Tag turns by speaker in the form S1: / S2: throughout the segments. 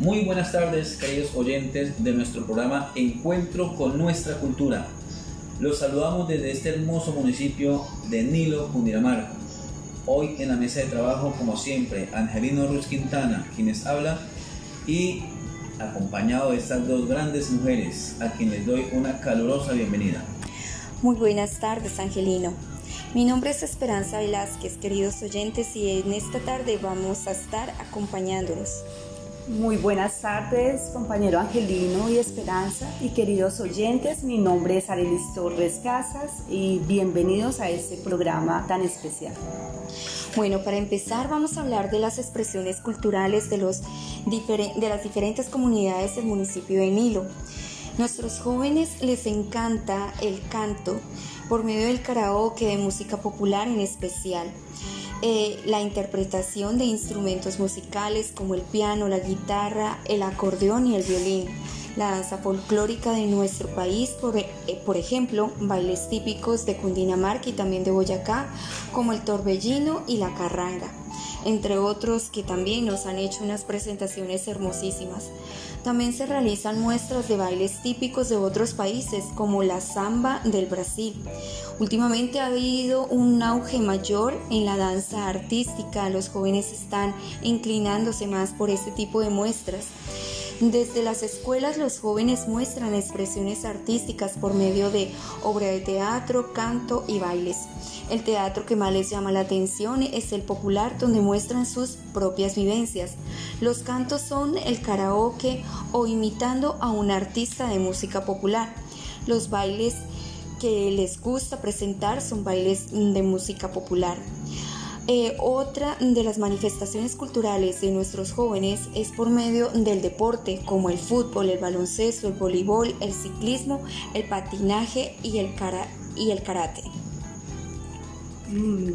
S1: Muy buenas tardes, queridos oyentes de nuestro programa Encuentro con nuestra cultura. Los saludamos desde este hermoso municipio de Nilo, Cundinamarca. Hoy en la mesa de trabajo, como siempre, Angelino Ruz Quintana, quienes habla, y acompañado de estas dos grandes mujeres, a quienes doy una calurosa bienvenida.
S2: Muy buenas tardes, Angelino. Mi nombre es Esperanza Velázquez, queridos oyentes, y en esta tarde vamos a estar acompañándolos.
S3: Muy buenas tardes, compañero Angelino y Esperanza y queridos oyentes. Mi nombre es Arelis Torres Casas y bienvenidos a este programa tan especial.
S2: Bueno, para empezar vamos a hablar de las expresiones culturales de, de las diferentes comunidades del municipio de Nilo. Nuestros jóvenes les encanta el canto por medio del karaoke de música popular en especial. Eh, la interpretación de instrumentos musicales como el piano, la guitarra, el acordeón y el violín. La danza folclórica de nuestro país, por, eh, por ejemplo, bailes típicos de Cundinamarca y también de Boyacá, como el torbellino y la carranga, entre otros que también nos han hecho unas presentaciones hermosísimas. También se realizan muestras de bailes típicos de otros países, como la samba del Brasil. Últimamente ha habido un auge mayor en la danza artística, los jóvenes están inclinándose más por este tipo de muestras. Desde las escuelas los jóvenes muestran expresiones artísticas por medio de obra de teatro, canto y bailes. El teatro que más les llama la atención es el popular donde muestran sus propias vivencias. Los cantos son el karaoke o imitando a un artista de música popular. Los bailes que les gusta presentar son bailes de música popular. Eh, otra de las manifestaciones culturales de nuestros jóvenes es por medio del deporte, como el fútbol, el baloncesto, el voleibol, el ciclismo, el patinaje y el, karate.
S3: Mm,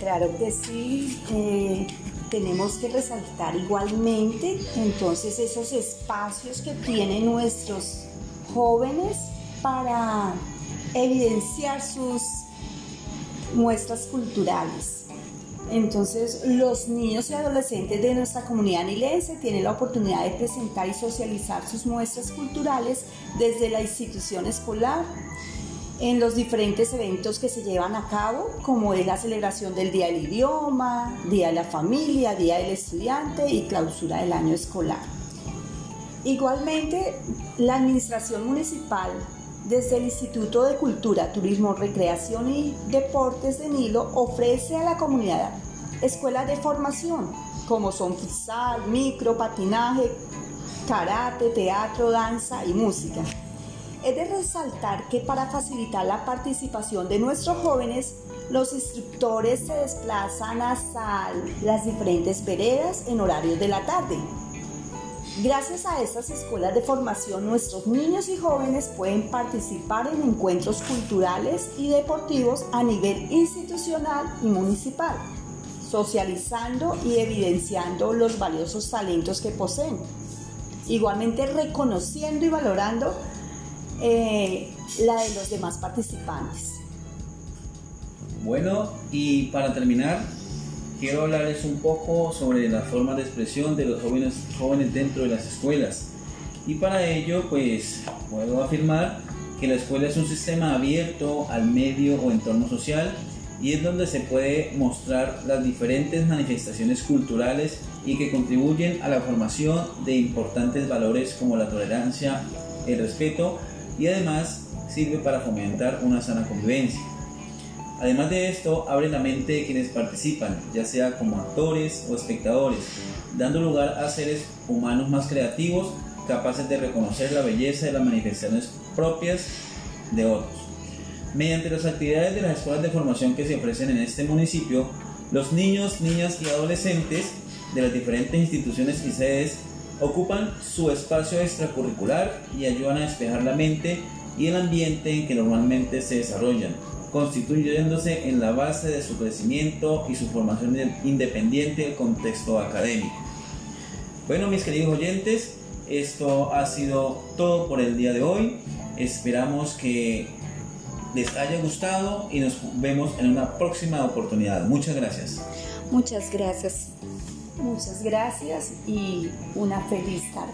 S3: claro que sí. Eh, tenemos que resaltar igualmente entonces esos espacios que tienen nuestros jóvenes para evidenciar sus muestras culturales. Entonces, los niños y adolescentes de nuestra comunidad nilense tienen la oportunidad de presentar y socializar sus muestras culturales desde la institución escolar en los diferentes eventos que se llevan a cabo, como es la celebración del Día del Idioma, Día de la Familia, Día del Estudiante y clausura del año escolar. Igualmente, la Administración Municipal desde el Instituto de Cultura, Turismo, Recreación y Deportes de Nilo ofrece a la comunidad escuelas de formación como son futsal, micro, patinaje, karate, teatro, danza y música. Es de resaltar que para facilitar la participación de nuestros jóvenes, los instructores se desplazan hasta las diferentes veredas en horarios de la tarde Gracias a estas escuelas de formación, nuestros niños y jóvenes pueden participar en encuentros culturales y deportivos a nivel institucional y municipal, socializando y evidenciando los valiosos talentos que poseen. Igualmente reconociendo y valorando eh, la de los demás participantes.
S1: Bueno, y para terminar, quiero hablarles un poco sobre la forma de expresión de los jóvenes, jóvenes dentro de las escuelas. Y para ello, pues puedo afirmar que la escuela es un sistema abierto al medio o entorno social y es donde se puede mostrar las diferentes manifestaciones culturales y que contribuyen a la formación de importantes valores como la tolerancia, el respeto y además sirve para fomentar una sana convivencia. Además de esto, abre la mente de quienes participan, ya sea como actores o espectadores, dando lugar a seres humanos más creativos, capaces de reconocer la belleza de las manifestaciones propias de otros. Mediante las actividades de las escuelas de formación que se ofrecen en este municipio, los niños, niñas y adolescentes de las diferentes instituciones y sedes ocupan su espacio extracurricular y ayudan a despejar la mente y el ambiente en que normalmente se desarrollan constituyéndose en la base de su crecimiento y su formación independiente del contexto académico. Bueno, mis queridos oyentes, esto ha sido todo por el día de hoy. Esperamos que les haya gustado y nos vemos en una próxima oportunidad. Muchas gracias.
S2: Muchas gracias.
S3: Muchas gracias y una feliz tarde.